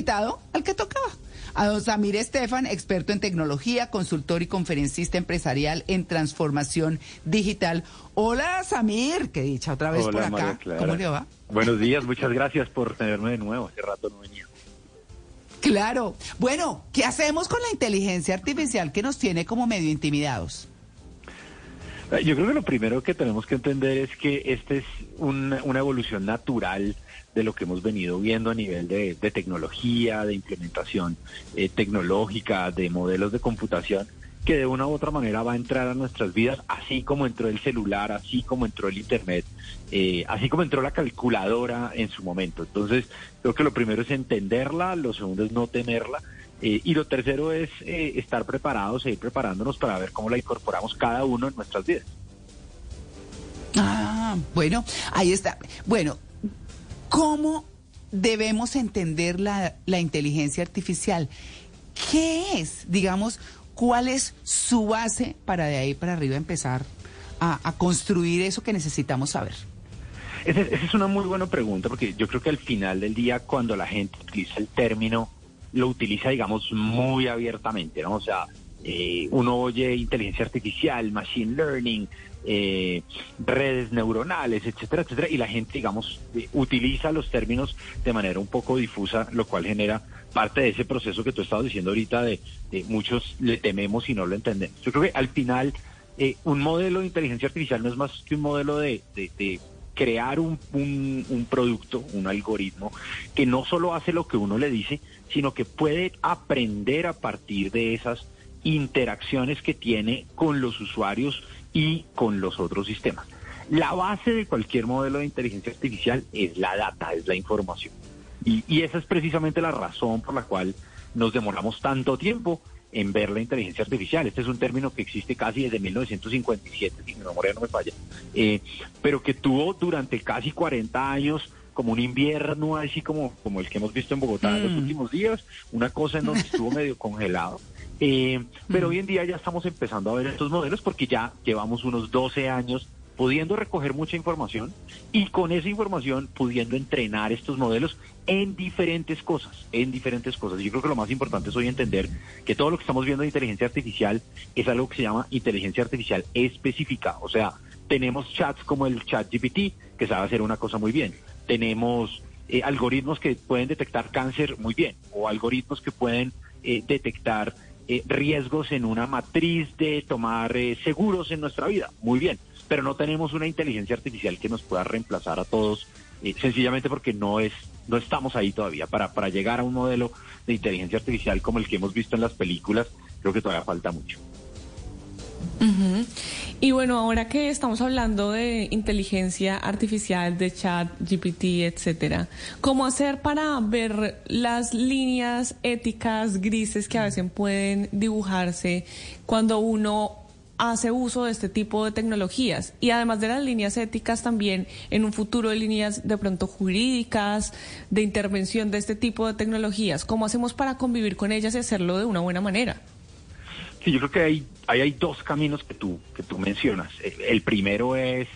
invitado al que tocaba. A don Samir Estefan, experto en tecnología, consultor y conferencista empresarial en transformación digital. Hola Samir, que dicha otra vez por acá. ¿Cómo le va? Buenos días, muchas gracias por tenerme de nuevo. Hace rato no venía. Claro. Bueno, ¿qué hacemos con la inteligencia artificial que nos tiene como medio intimidados? Eh, yo creo que lo primero que tenemos que entender es que esta es una, evolución natural de lo que hemos venido viendo a nivel de, tecnología, de implementación eh, tecnológica, de modelos de computación, que de una u otra manera va a entrar a nuestras vidas, así como entró el celular, así como entró el Internet, eh, así como entró la calculadora en su momento. Entonces, creo que lo primero es entenderla, lo segundo es no tenerla. Eh, y lo tercero es eh, estar preparados, seguir preparándonos para ver cómo la incorporamos cada uno en nuestras vidas. Ah, bueno, ahí está. Bueno, ¿cómo debemos entender la, la inteligencia artificial? ¿Qué es, digamos, cuál es su base para de ahí para arriba empezar a, construir eso que necesitamos saber? Esa, es una muy buena pregunta porque yo creo que al final del día cuando la gente utiliza el término lo utiliza, digamos, muy abiertamente, ¿no? O sea, eh, uno oye inteligencia artificial, machine learning, eh, redes neuronales, etcétera, etcétera, y la gente, digamos, eh, utiliza los términos de manera un poco difusa, lo cual genera parte de ese proceso que tú estabas diciendo ahorita de, muchos le tememos y no lo entendemos. Yo creo que al final un modelo de inteligencia artificial no es más que un modelo de, crear un, producto, un algoritmo, que no solo hace lo que uno le dice, sino que puede aprender a partir de esas interacciones que tiene con los usuarios y con los otros sistemas. La base de cualquier modelo de inteligencia artificial es la data, es la información. Y, y esa es precisamente la razón por la cual nos demoramos tanto tiempo en ver la inteligencia artificial. Este es un término que existe casi desde 1957, si mi memoria no me falla, eh, pero que tuvo durante casi 40 años como un invierno así como, como el que hemos visto en Bogotá en los mm. últimos días, una cosa en donde estuvo medio congelado. Eh, pero hoy en día ya estamos empezando a ver estos modelos porque ya llevamos unos 12 años pudiendo recoger mucha información y con esa información pudiendo entrenar estos modelos en diferentes cosas, en diferentes cosas. Yo creo que lo más importante es hoy entender que todo lo que estamos viendo de inteligencia artificial es algo que se llama inteligencia artificial específica. O sea, tenemos chats como el chat GPT, que sabe hacer una cosa muy bien. Tenemos eh, algoritmos que pueden detectar cáncer muy bien, o algoritmos que pueden eh, detectar eh, riesgos en una matriz de tomar seguros en nuestra vida, muy bien pero no tenemos una inteligencia artificial que nos pueda reemplazar a todos, eh, sencillamente porque no es, no estamos ahí todavía. Para, para llegar a un modelo de inteligencia artificial como el que hemos visto en las películas, creo que todavía falta mucho. Y bueno, ahora que estamos hablando de inteligencia artificial, de chat, GPT, etcétera, ¿cómo hacer para ver las líneas éticas grises que a veces pueden dibujarse cuando uno hace uso de este tipo de tecnologías y además de las líneas éticas también en un futuro de líneas de pronto jurídicas, de intervención de este tipo de tecnologías. ¿Cómo hacemos para convivir con ellas y hacerlo de una buena manera? Sí, yo creo que hay, hay, dos caminos que tú, que tú mencionas. El primero es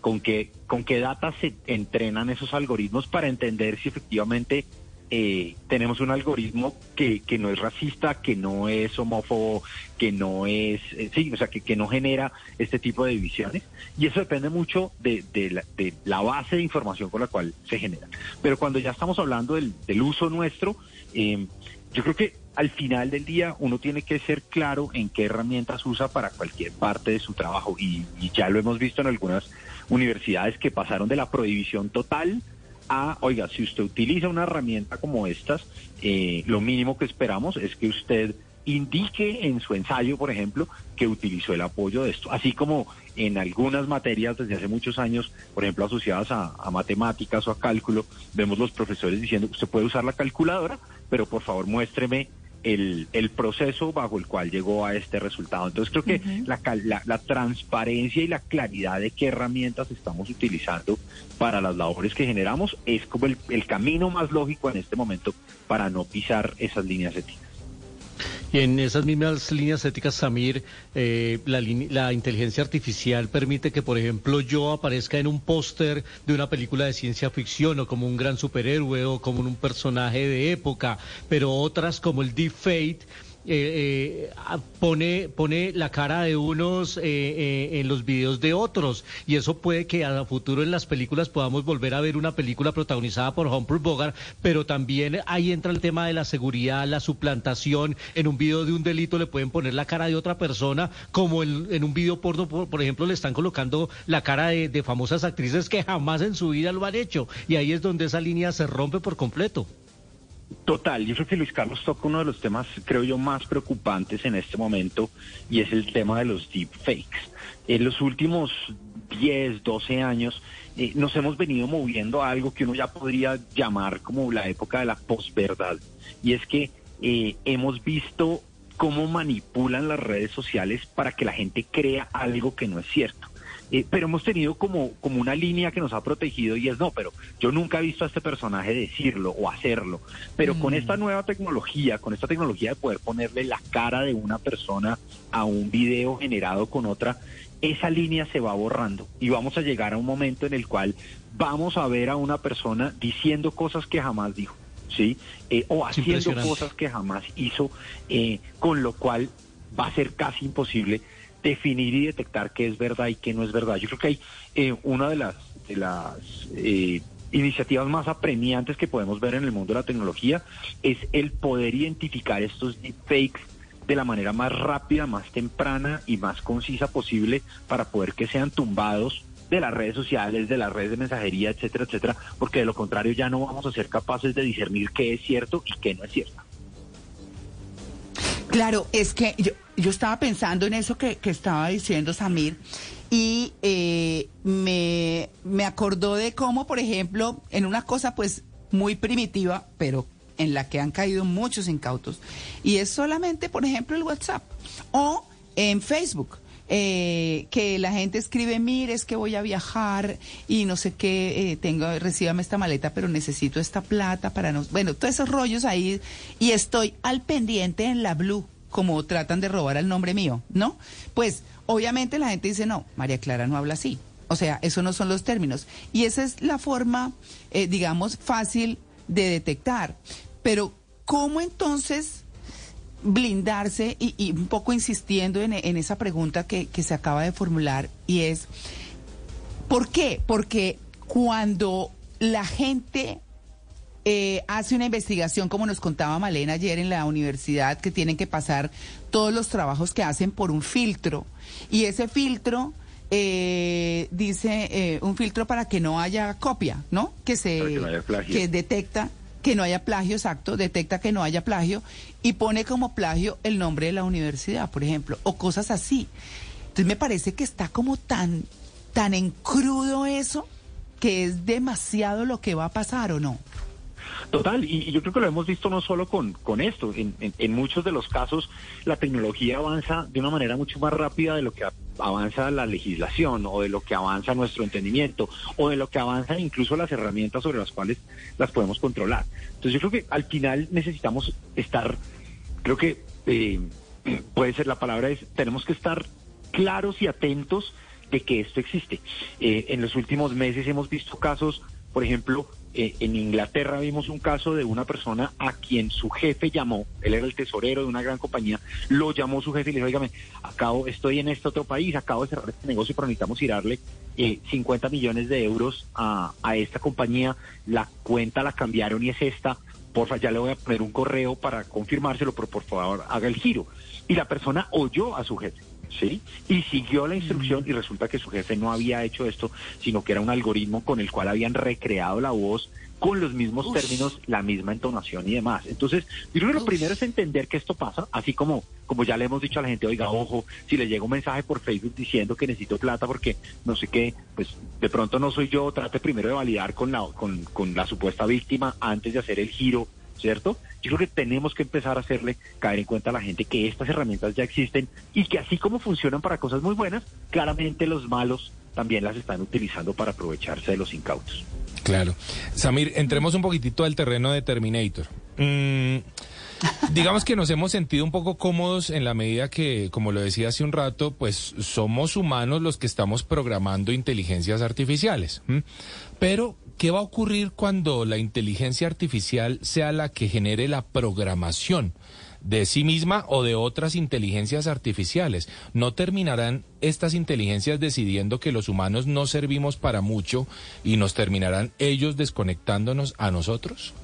con qué, con qué data se entrenan esos algoritmos para entender si efectivamente eh, tenemos un algoritmo que, que no es racista, que no es homófobo, que no es, eh, sí, o sea, que, que no genera este tipo de divisiones. Y eso depende mucho de, de, la, base de información con la cual se genera. Pero cuando ya estamos hablando del, del uso nuestro, eh, yo creo que al final del día uno tiene que ser claro en qué herramientas usa para cualquier parte de su trabajo. Y, y ya lo hemos visto en algunas universidades que pasaron de la prohibición total a, oiga, si usted utiliza una herramienta como estas, eh, lo mínimo que esperamos es que usted indique en su ensayo, por ejemplo, que utilizó el apoyo de esto, así como en algunas materias desde hace muchos años, por ejemplo, asociadas a, a matemáticas o a cálculo, vemos los profesores diciendo usted puede usar la calculadora, pero por favor muéstreme el, el, proceso bajo el cual llegó a este resultado. Entonces creo que la, la, transparencia y la claridad de qué herramientas estamos utilizando para las labores que generamos es como el, el camino más lógico en este momento para no pisar esas líneas éticas. Y en esas mismas líneas éticas, Samir, eh, la, la, inteligencia artificial permite que, por ejemplo, yo aparezca en un póster de una película de ciencia ficción o como un gran superhéroe o como un personaje de época, pero otras como el Deep Fate eh, eh pone, pone la cara de unos eh, eh, en los videos de otros y eso puede que a futuro en las películas podamos volver a ver una película protagonizada por Humphrey Bogart, pero también ahí entra el tema de la seguridad, la suplantación. En un video de un delito le pueden poner la cara de otra persona, como en, un video porno, por, ejemplo, le están colocando la cara de famosas actrices que jamás en su vida lo han hecho y ahí es donde esa línea se rompe por completo. Total, yo creo que Luis Carlos toca uno de los temas, creo yo, más preocupantes en este momento y es el tema de los deepfakes. En los últimos 10, 12 años eh, nos hemos venido moviendo a algo que uno ya podría llamar como la época de la posverdad y es que eh, hemos visto cómo manipulan las redes sociales para que la gente crea algo que no es cierto. Eh, pero hemos tenido como, como una línea que nos ha protegido y es no, pero yo nunca he visto a este personaje decirlo o hacerlo. Pero con mm. esta nueva tecnología, con esta tecnología de poder ponerle la cara de una persona a un video generado con otra, esa línea se va borrando y vamos a llegar a un momento en el cual vamos a ver a una persona diciendo cosas que jamás dijo. ¿sí? Eh, o haciendo cosas que jamás hizo, eh, con lo cual va a ser casi imposible definir y detectar qué es verdad y qué no es verdad. Yo creo que hay eh, una de las, de las eh, iniciativas más apremiantes que podemos ver en el mundo de la tecnología es el poder identificar estos deepfakes de la manera más rápida, más temprana y más concisa posible para poder que sean tumbados de las redes sociales, de las redes de mensajería, etcétera, etcétera, porque de lo contrario ya no vamos a ser capaces de discernir qué es cierto y qué no es cierto. Claro, es que yo, yo estaba pensando en eso que, estaba diciendo Samir y eh, me, me acordó de cómo, por ejemplo, en una cosa pues muy primitiva, pero en la que han caído muchos incautos, y es solamente, por ejemplo, el WhatsApp o en Facebook. Eh, que la gente escribe, mire, es que voy a viajar y no sé qué, eh, tengo, recíbame esta maleta, pero necesito esta plata para no, bueno, todos esos rollos ahí y estoy al pendiente en la Blue, como tratan de robar el nombre mío, ¿no? Pues obviamente la gente dice, no, María Clara no habla así. O sea, esos no son los términos. Y esa es la forma, eh, digamos, fácil de detectar. Pero, ¿cómo entonces blindarse y, un poco insistiendo en, esa pregunta que, se acaba de formular y es, ¿por qué? Porque cuando la gente eh, hace una investigación, como nos contaba Malena ayer en la universidad, que tienen que pasar todos los trabajos que hacen por un filtro. Y ese filtro eh, dice eh, un filtro para que no haya copia, ¿no? Que se que detecta que no haya plagio, exacto, detecta que no haya plagio y pone como plagio el nombre de la universidad, por ejemplo, o cosas así. Entonces me parece que está como tan, tan en crudo eso que es demasiado lo que va a pasar o no. Total, y, yo creo que lo hemos visto no solo con, con esto, en, en, muchos de los casos la tecnología avanza de una manera mucho más rápida de lo que avanza la legislación o de lo que avanza nuestro entendimiento o de lo que avanzan incluso las herramientas sobre las cuales las podemos controlar. Entonces yo creo que al final necesitamos estar, creo que eh, puede ser la palabra es, tenemos que estar claros y atentos de que esto existe. Eh, en los últimos meses hemos visto casos, por ejemplo, eh, en Inglaterra vimos un caso de una persona a quien su jefe llamó, él era el tesorero de una gran compañía, lo llamó su jefe y le dijo, oígame, acabo, estoy en este otro país, acabo de cerrar este negocio, pero necesitamos tirarle eh, 50 millones de euros a, a esta compañía, la cuenta la cambiaron y es esta, porfa, ya le voy a poner un correo para confirmárselo, pero por favor haga el giro. Y la persona oyó a su jefe. ¿Sí? Y siguió la instrucción y resulta que su jefe no había hecho esto, sino que era un algoritmo con el cual habían recreado la voz con los mismos términos, la misma entonación y demás. Entonces, yo creo que lo primero es entender que esto pasa, así como, como ya le hemos dicho a la gente, oiga, ojo, si le llega un mensaje por Facebook diciendo que necesito plata porque no sé qué, pues de pronto no soy yo, trate primero de validar con la, con, con la supuesta víctima antes de hacer el giro ¿cierto? Yo creo que tenemos que empezar a hacerle caer en cuenta a la gente que estas herramientas ya existen y que así como funcionan para cosas muy buenas, claramente los malos también las están utilizando para aprovecharse de los incautos. Claro. Samir, entremos un poquitito al terreno de Terminator. Mm, digamos que nos hemos sentido un poco cómodos en la medida que, como lo decía hace un rato, pues somos humanos los que estamos programando inteligencias artificiales. Pero, ¿qué va a ocurrir cuando la inteligencia artificial sea la que genere la programación? de sí misma o de otras inteligencias artificiales. ¿No terminarán estas inteligencias decidiendo que los humanos no servimos para mucho y nos terminarán ellos desconectándonos a nosotros?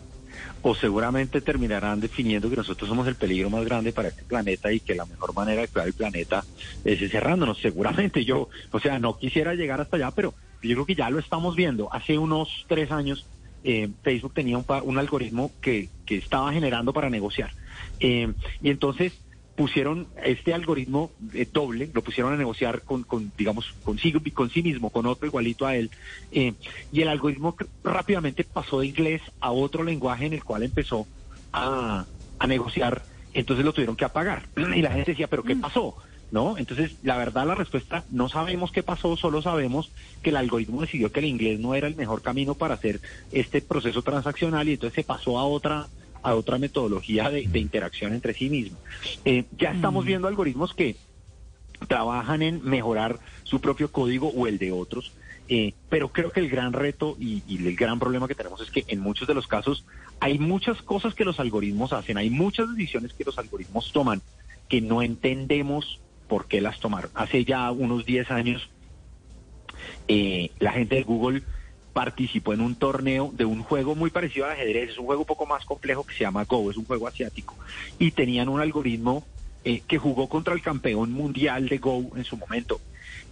o seguramente terminarán definiendo que nosotros somos el peligro más grande para este planeta y que la mejor manera de cuidar el planeta es cerrándonos. Seguramente yo, o sea, no quisiera llegar hasta allá, pero yo creo que ya lo estamos viendo. Hace unos tres años eh, Facebook tenía un, un algoritmo que, que, estaba generando para negociar. Eh, y entonces pusieron este algoritmo eh, doble, lo pusieron a negociar con, con digamos, consigo con sí mismo, con otro igualito a él, y el algoritmo rápidamente pasó de inglés a otro lenguaje en el cual empezó a, a negociar, entonces lo tuvieron que apagar. Y la gente decía, ¿pero qué pasó? ¿No? Entonces, la verdad, la respuesta, no sabemos qué pasó, solo sabemos que el algoritmo decidió que el inglés no era el mejor camino para hacer este proceso transaccional y entonces se pasó a otra a otra metodología de, interacción entre sí mismos. Eh, ya estamos mm. viendo algoritmos que trabajan en mejorar su propio código o el de otros, eh, pero creo que el gran reto y, el gran problema que tenemos es que en muchos de los casos hay muchas cosas que los algoritmos hacen, hay muchas decisiones que los algoritmos toman que no entendemos por qué las tomaron. Hace ya unos 10 años, eh, la gente de Google participó en un torneo de un juego muy parecido al ajedrez, es un juego un poco más complejo que se llama Go, es un juego asiático, y tenían un algoritmo eh, que jugó contra el campeón mundial de Go en su momento.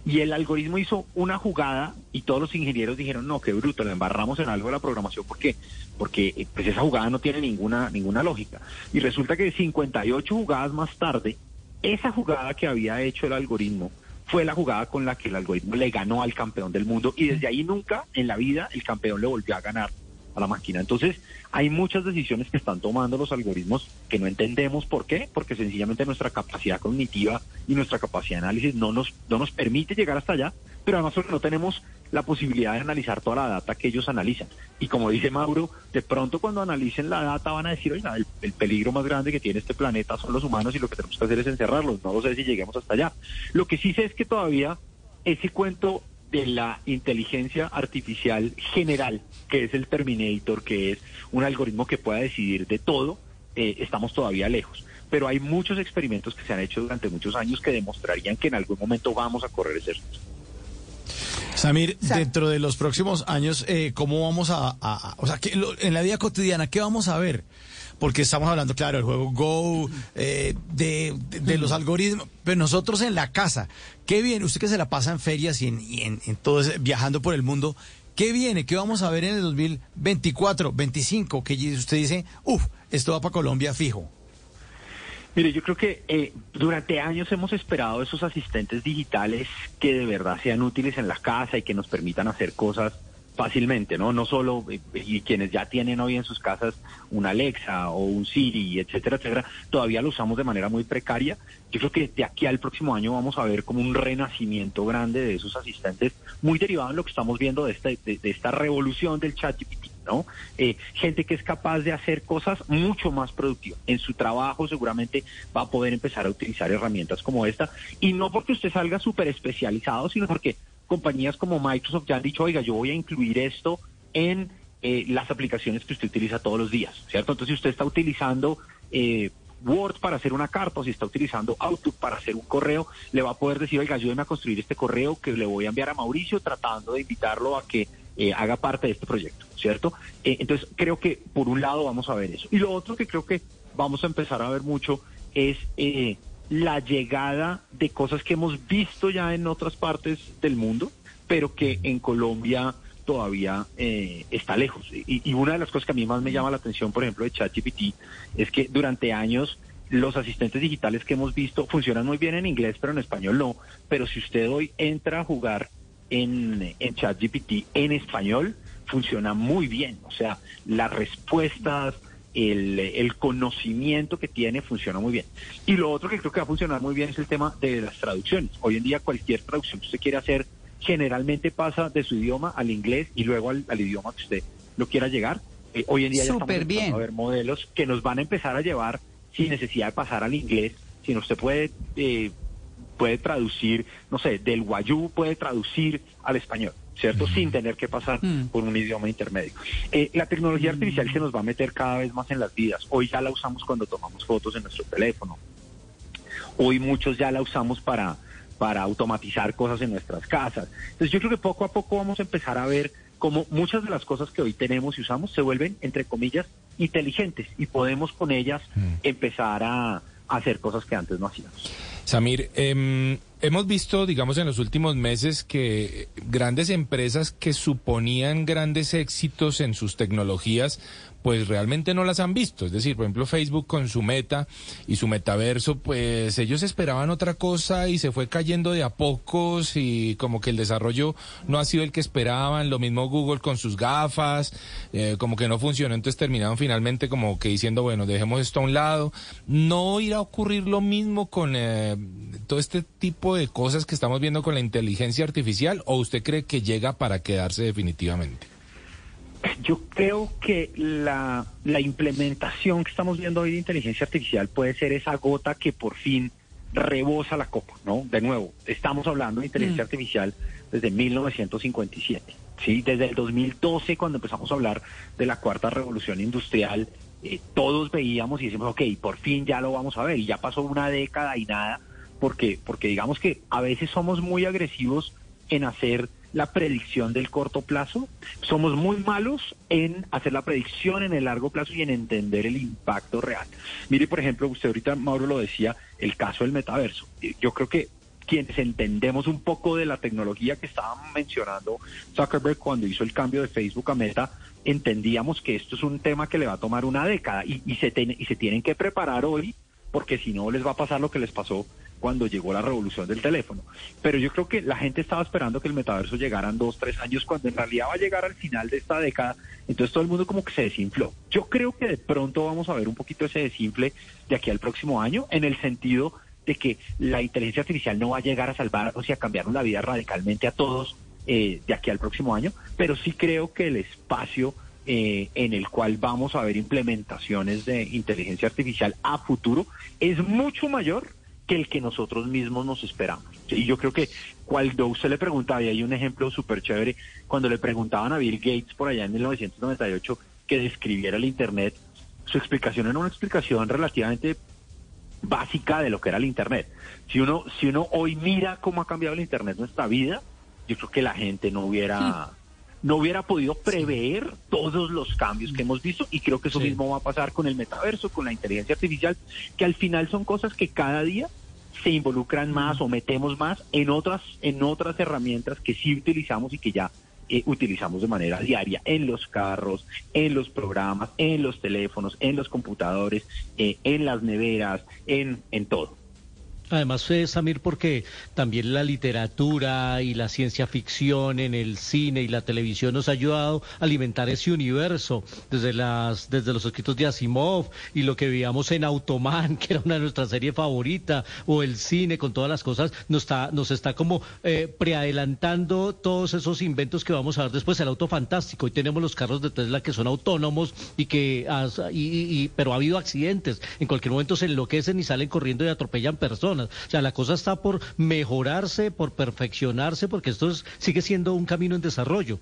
Y el algoritmo hizo una jugada y todos los ingenieros dijeron, no, qué bruto, le embarramos en algo de la programación. ¿Por qué? Porque eh, pues esa jugada no tiene ninguna, ninguna lógica. Y resulta que 58 jugadas más tarde, esa jugada que había hecho el algoritmo fue la jugada con la que el algoritmo le ganó al campeón del mundo y desde ahí nunca en la vida el campeón le volvió a ganar a la máquina. Entonces, hay muchas decisiones que están tomando los algoritmos que no entendemos por qué, porque sencillamente nuestra capacidad cognitiva y nuestra capacidad de análisis no nos, no nos permite llegar hasta allá, pero además no tenemos la posibilidad de analizar toda la data que ellos analizan. Y como dice Mauro, de pronto cuando analicen la data van a decir, oiga, el, el, peligro más grande que tiene este planeta son los humanos y lo que tenemos que hacer es encerrarlos. No lo sé si lleguemos hasta allá. Lo que sí sé es que todavía ese cuento de la inteligencia artificial general, que es el Terminator, que es un algoritmo que pueda decidir de todo, eh, estamos todavía lejos. Pero hay muchos experimentos que se han hecho durante muchos años que demostrarían que en algún momento vamos a correr ese riesgo. Samir, dentro de los próximos años, eh, ¿cómo vamos a, o sea, en la vida cotidiana, qué vamos a ver? Porque estamos hablando, claro, del juego Go, eh, de, los algoritmos, pero nosotros en la casa, ¿qué viene? Usted que se la pasa en ferias y en, en, todo viajando por el mundo, ¿qué viene? ¿Qué vamos a ver en el 2024, 25? Que usted dice, uff, esto va para Colombia fijo. Mire, yo creo que eh, durante años hemos esperado esos asistentes digitales que de verdad sean útiles en la casa y que nos permitan hacer cosas fácilmente, ¿no? No solo, eh, y quienes ya tienen hoy en sus casas un Alexa o un Siri, etcétera, etcétera, todavía lo usamos de manera muy precaria. Yo creo que de aquí al próximo año vamos a ver como un renacimiento grande de esos asistentes, muy derivado en lo que estamos viendo de esta, de esta revolución del chat GPT ¿no? Eh, gente que es capaz de hacer cosas mucho más productivas. En su trabajo seguramente va a poder empezar a utilizar herramientas como esta. Y no porque usted salga súper especializado, sino porque compañías como Microsoft ya han dicho, oiga, yo voy a incluir esto en eh, las aplicaciones que usted utiliza todos los días, ¿cierto? Entonces, si usted está utilizando... Eh, Word para hacer una carta o si está utilizando Outlook para hacer un correo, le va a poder decir, oiga, ayúdeme a construir este correo que le voy a enviar a Mauricio tratando de invitarlo a que eh, haga parte de este proyecto, ¿cierto? Eh, entonces, creo que por un lado vamos a ver eso. Y lo otro que creo que vamos a empezar a ver mucho es eh, la llegada de cosas que hemos visto ya en otras partes del mundo, pero que en Colombia todavía está lejos. Y, y, una de las cosas que a mí más me llama la atención, por ejemplo, de ChatGPT, es que durante años los asistentes digitales que hemos visto funcionan muy bien en inglés, pero en español no. Pero si usted hoy entra a jugar en, en ChatGPT en español funciona muy bien. O sea, las respuestas, el, el, conocimiento que tiene funciona muy bien. Y lo otro que creo que va a funcionar muy bien es el tema de las traducciones. Hoy en día cualquier traducción que usted quiere hacer generalmente pasa de su idioma al inglés y luego al, idioma que usted lo quiera llegar. Eh, hoy en día ya estamos bien. a ver modelos que nos van a empezar a llevar sin necesidad de pasar al inglés, sino usted puede eh, puede traducir, no sé, del guayú puede traducir al español. ¿cierto? Sin tener que pasar mm. por un idioma intermedio. Eh, la tecnología artificial se nos va a meter cada vez más en las vidas. Hoy ya la usamos cuando tomamos fotos en nuestro teléfono. Hoy muchos ya la usamos para, para automatizar cosas en nuestras casas. Entonces yo creo que poco a poco vamos a empezar a ver cómo muchas de las cosas que hoy tenemos y usamos se vuelven, entre comillas, inteligentes y podemos con ellas mm. empezar a hacer cosas que antes no hacíamos. Samir, eh, hemos visto, digamos, en los últimos meses que grandes empresas que suponían grandes éxitos en sus tecnologías, pues realmente no las han visto. Es decir, por ejemplo, Facebook con su meta y su metaverso, pues ellos esperaban otra cosa y se fue cayendo de a pocos y como que el desarrollo no ha sido el que esperaban. Lo mismo Google con sus gafas, eh, como que no funcionó. Entonces terminaron finalmente como que diciendo, bueno, dejemos esto a un lado. No irá a ocurrir lo mismo con eh, todo este tipo de cosas que estamos viendo con la inteligencia artificial o usted cree que llega para quedarse definitivamente? Yo creo que la, implementación que estamos viendo hoy de inteligencia artificial puede ser esa gota que por fin rebosa la copa, ¿no? De nuevo, estamos hablando de inteligencia mm. artificial desde 1957, ¿sí? Desde el 2012, cuando empezamos a hablar de la cuarta revolución industrial, eh, todos veíamos y decimos, ok, por fin ya lo vamos a ver, y ya pasó una década y nada, porque, porque digamos que a veces somos muy agresivos en hacer la predicción del corto plazo. Somos muy malos en hacer la predicción en el largo plazo y en entender el impacto real. Mire, por ejemplo, usted ahorita, Mauro, lo decía, el caso del metaverso. Yo creo que quienes entendemos un poco de la tecnología que estaba mencionando Zuckerberg cuando hizo el cambio de Facebook a Meta, entendíamos que esto es un tema que le va a tomar una década y, se, y se tienen que preparar hoy porque si no les va a pasar lo que les pasó cuando llegó la revolución del teléfono. Pero yo creo que la gente estaba esperando que el metaverso llegara en dos, tres años, cuando en realidad va a llegar al final de esta década. Entonces todo el mundo como que se desinfló. Yo creo que de pronto vamos a ver un poquito ese desinfle de aquí al próximo año, en el sentido de que la inteligencia artificial no va a llegar a salvar, o sea, cambiarnos la vida radicalmente a todos eh, de aquí al próximo año, pero sí creo que el espacio eh, en el cual vamos a ver implementaciones de inteligencia artificial a futuro es mucho mayor que el que nosotros mismos nos esperamos. Y yo creo que cuando usted le preguntaba, y hay un ejemplo súper chévere, cuando le preguntaban a Bill Gates por allá en 1998 que describiera el Internet, su explicación era una explicación relativamente básica de lo que era el Internet. Si uno, si uno hoy mira cómo ha cambiado el Internet nuestra vida, yo creo que la gente no hubiera... no hubiera podido prever todos los cambios que hemos visto y creo que eso mismo va a pasar con el metaverso, con la inteligencia artificial, que al final son cosas que cada día se involucran más o metemos más en otras en otras herramientas que sí utilizamos y que ya eh, utilizamos de manera diaria en los carros, en los programas, en los teléfonos, en los computadores, eh, en las neveras, en, en todo. Además, eh, Samir, porque también la literatura y la ciencia ficción en el cine y la televisión nos ha ayudado a alimentar ese universo, desde las, desde los escritos de Asimov y lo que veíamos en Automan, que era una de nuestras series favoritas, o el cine con todas las cosas, nos está, nos está como eh, preadelantando todos esos inventos que vamos a ver después, el auto fantástico. Hoy tenemos los carros de Tesla que son autónomos y que, y, pero ha habido accidentes. En cualquier momento se enloquecen y salen corriendo y atropellan personas. O sea, la cosa está por mejorarse, por perfeccionarse, porque esto sigue siendo un camino en desarrollo.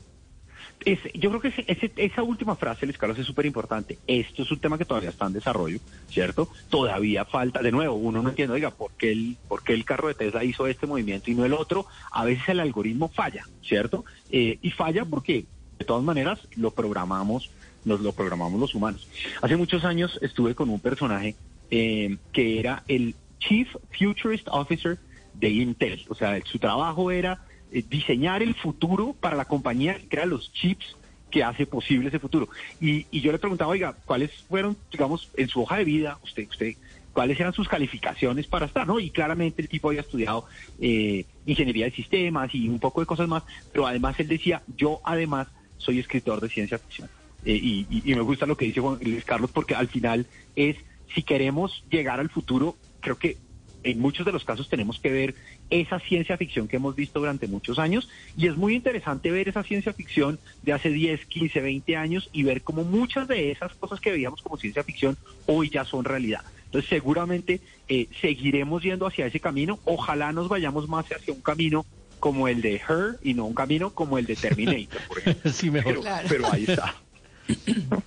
yo creo que esa última frase, Luis Carlos, es súper importante. Esto es un tema que todavía está en desarrollo, ¿cierto? Todavía falta, de nuevo, uno no entiende, oiga, ¿por qué, el, ¿por qué el carro de Tesla hizo este movimiento y no el otro? A veces el algoritmo falla, ¿cierto? Eh, y falla porque, de todas maneras, lo programamos, nos lo programamos los humanos. Hace muchos años estuve con un personaje eh, que era el Chief Futurist Officer de Intel. O sea, su trabajo era eh, diseñar el futuro para la compañía que crea los chips que hace posible ese futuro. Y, yo le preguntaba, oiga, ¿cuáles fueron, digamos, en su hoja de vida, usted, usted, cuáles eran sus calificaciones para estar, ¿no? Y claramente el tipo había estudiado eh, ingeniería de sistemas y un poco de cosas más, pero además él decía, yo además soy escritor de ciencia ficción. Eh, y, y, me gusta lo que dice Juan Luis Carlos porque al final es, si queremos llegar al futuro, creo que en muchos de los casos tenemos que ver esa ciencia ficción que hemos visto durante muchos años y es muy interesante ver esa ciencia ficción de hace 10, 15, 20 años y ver cómo muchas de esas cosas que veíamos como ciencia ficción hoy ya son realidad. Entonces seguramente eh, seguiremos yendo hacia ese camino, ojalá nos vayamos más hacia un camino como el de Her y no un camino como el de Terminator, por ejemplo. sí, mejor. Pero, pero ahí está.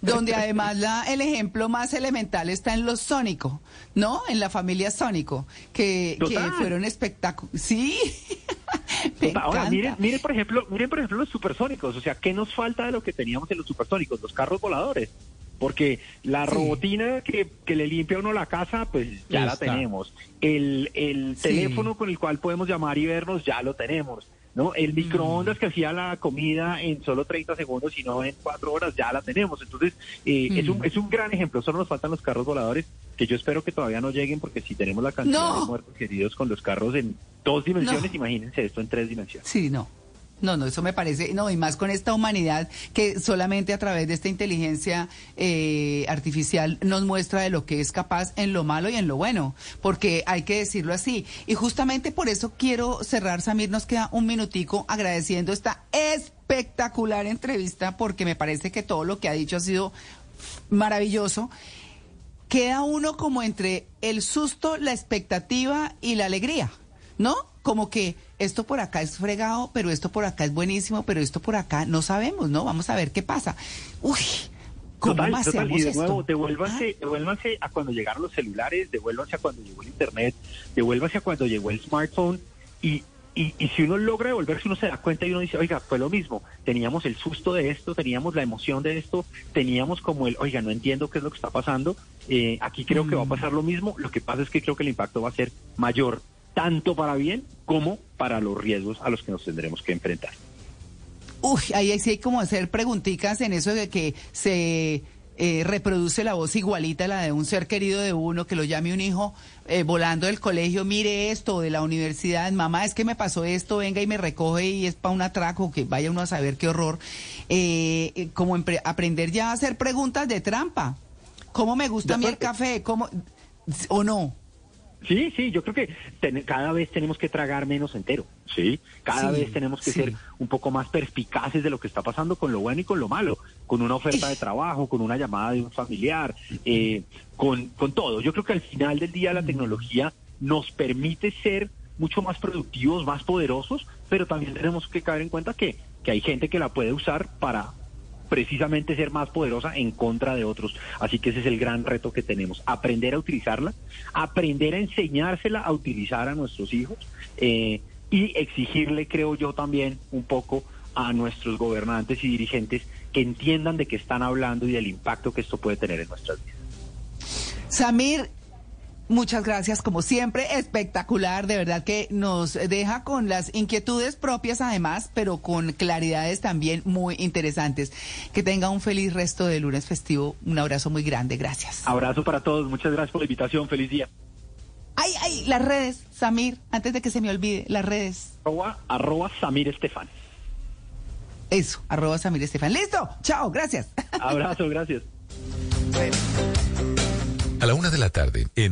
Donde además la, el ejemplo más elemental está en los Sónico, ¿no? En la familia Sónico, que, que fueron espectáculos. Sí. Me Ahora, miren, miren, por ejemplo, miren, por ejemplo, los supersónicos. O sea, ¿qué nos falta de lo que teníamos en los supersónicos? Los carros voladores. Porque la Sí. robotina que, que le limpia a uno la casa, pues ya Ya la está. tenemos. El, el Sí. teléfono con el cual podemos llamar y vernos, ya lo tenemos. ¿No? Mm. El microondas que hacía la comida en solo 30 segundos y no en 4 horas, ya la tenemos. Entonces, eh, es, un, Mm. es un gran ejemplo. Solo nos faltan los carros voladores, que yo espero que todavía no lleguen, porque si tenemos la cantidad No. de muertos queridos con los carros en dos dimensiones, No. imagínense esto en tres dimensiones. Sí, no. No, no, eso me parece, no, y más con esta humanidad que solamente a través de esta inteligencia eh, artificial nos muestra de lo que es capaz en lo malo y en lo bueno, porque hay que decirlo así. Y justamente por eso quiero cerrar, Samir, nos queda un minutico agradeciendo esta espectacular entrevista, porque me parece que todo lo que ha dicho ha sido maravilloso. Queda uno como entre el susto, la expectativa y la alegría, ¿no? Como que esto por acá es fregado, pero esto por acá es buenísimo, pero esto por acá no sabemos, ¿no? Vamos a ver qué pasa. Uy, ¿cómo Total, total, y de nuevo, devuélvanse, Ah, devuélvanse a cuando llegaron los celulares, devuélvanse a cuando llegó el internet, devuélvanse a cuando llegó el smartphone y, y, y si uno logra devolverse, uno se da cuenta y uno dice, oiga, fue lo mismo, teníamos el susto de esto, teníamos la emoción de esto, teníamos como el, oiga, no entiendo qué es lo que está pasando, eh, aquí creo que va a pasar lo mismo, lo que pasa es que creo que el impacto va a ser mayor, tanto para bien como para los riesgos a los que nos tendremos que enfrentar. Uy, ahí sí hay como hacer preguntitas en eso de que se eh, reproduce la voz igualita a la de un ser querido de uno, que lo llame un hijo eh, volando del colegio, mire esto, de la universidad, mamá, es que me pasó esto, venga y me recoge y es para un atraco, que vaya uno a saber qué horror. Eh, eh, como aprender ya a hacer preguntas de trampa. ¿Cómo me gusta a mí el café? ¿Cómo? ¿O no? Sí, sí, yo creo que ten- cada vez tenemos que tragar menos entero, ¿sí? Cada Sí, vez tenemos que sí. ser un poco más perspicaces de lo que está pasando con lo bueno y con lo malo, con una oferta de trabajo, con una llamada de un familiar, eh, con, con todo. Yo creo que al final del día la tecnología nos permite ser mucho más productivos, más poderosos, pero también tenemos que caer en cuenta que, que hay gente que la puede usar para precisamente ser más poderosa en contra de otros. Así que ese es el gran reto que tenemos, aprender a utilizarla, aprender a enseñársela a utilizar a nuestros hijos eh, y exigirle, creo yo, también un poco a nuestros gobernantes y dirigentes que entiendan de qué están hablando y del impacto que esto puede tener en nuestras vidas. Samir, muchas gracias como siempre, espectacular, de verdad que nos deja con las inquietudes propias además, pero con claridades también muy interesantes. Que tenga un feliz resto de lunes festivo, un abrazo muy grande, gracias. Abrazo para todos, muchas gracias por la invitación, feliz día. Ay, ay, las redes, Samir, antes de que se me olvide, las redes. Arroba, arroba Samir Estefan. Eso, arroba Samir Estefan. Listo, chao, gracias. Abrazo, gracias. A la una de la tarde, en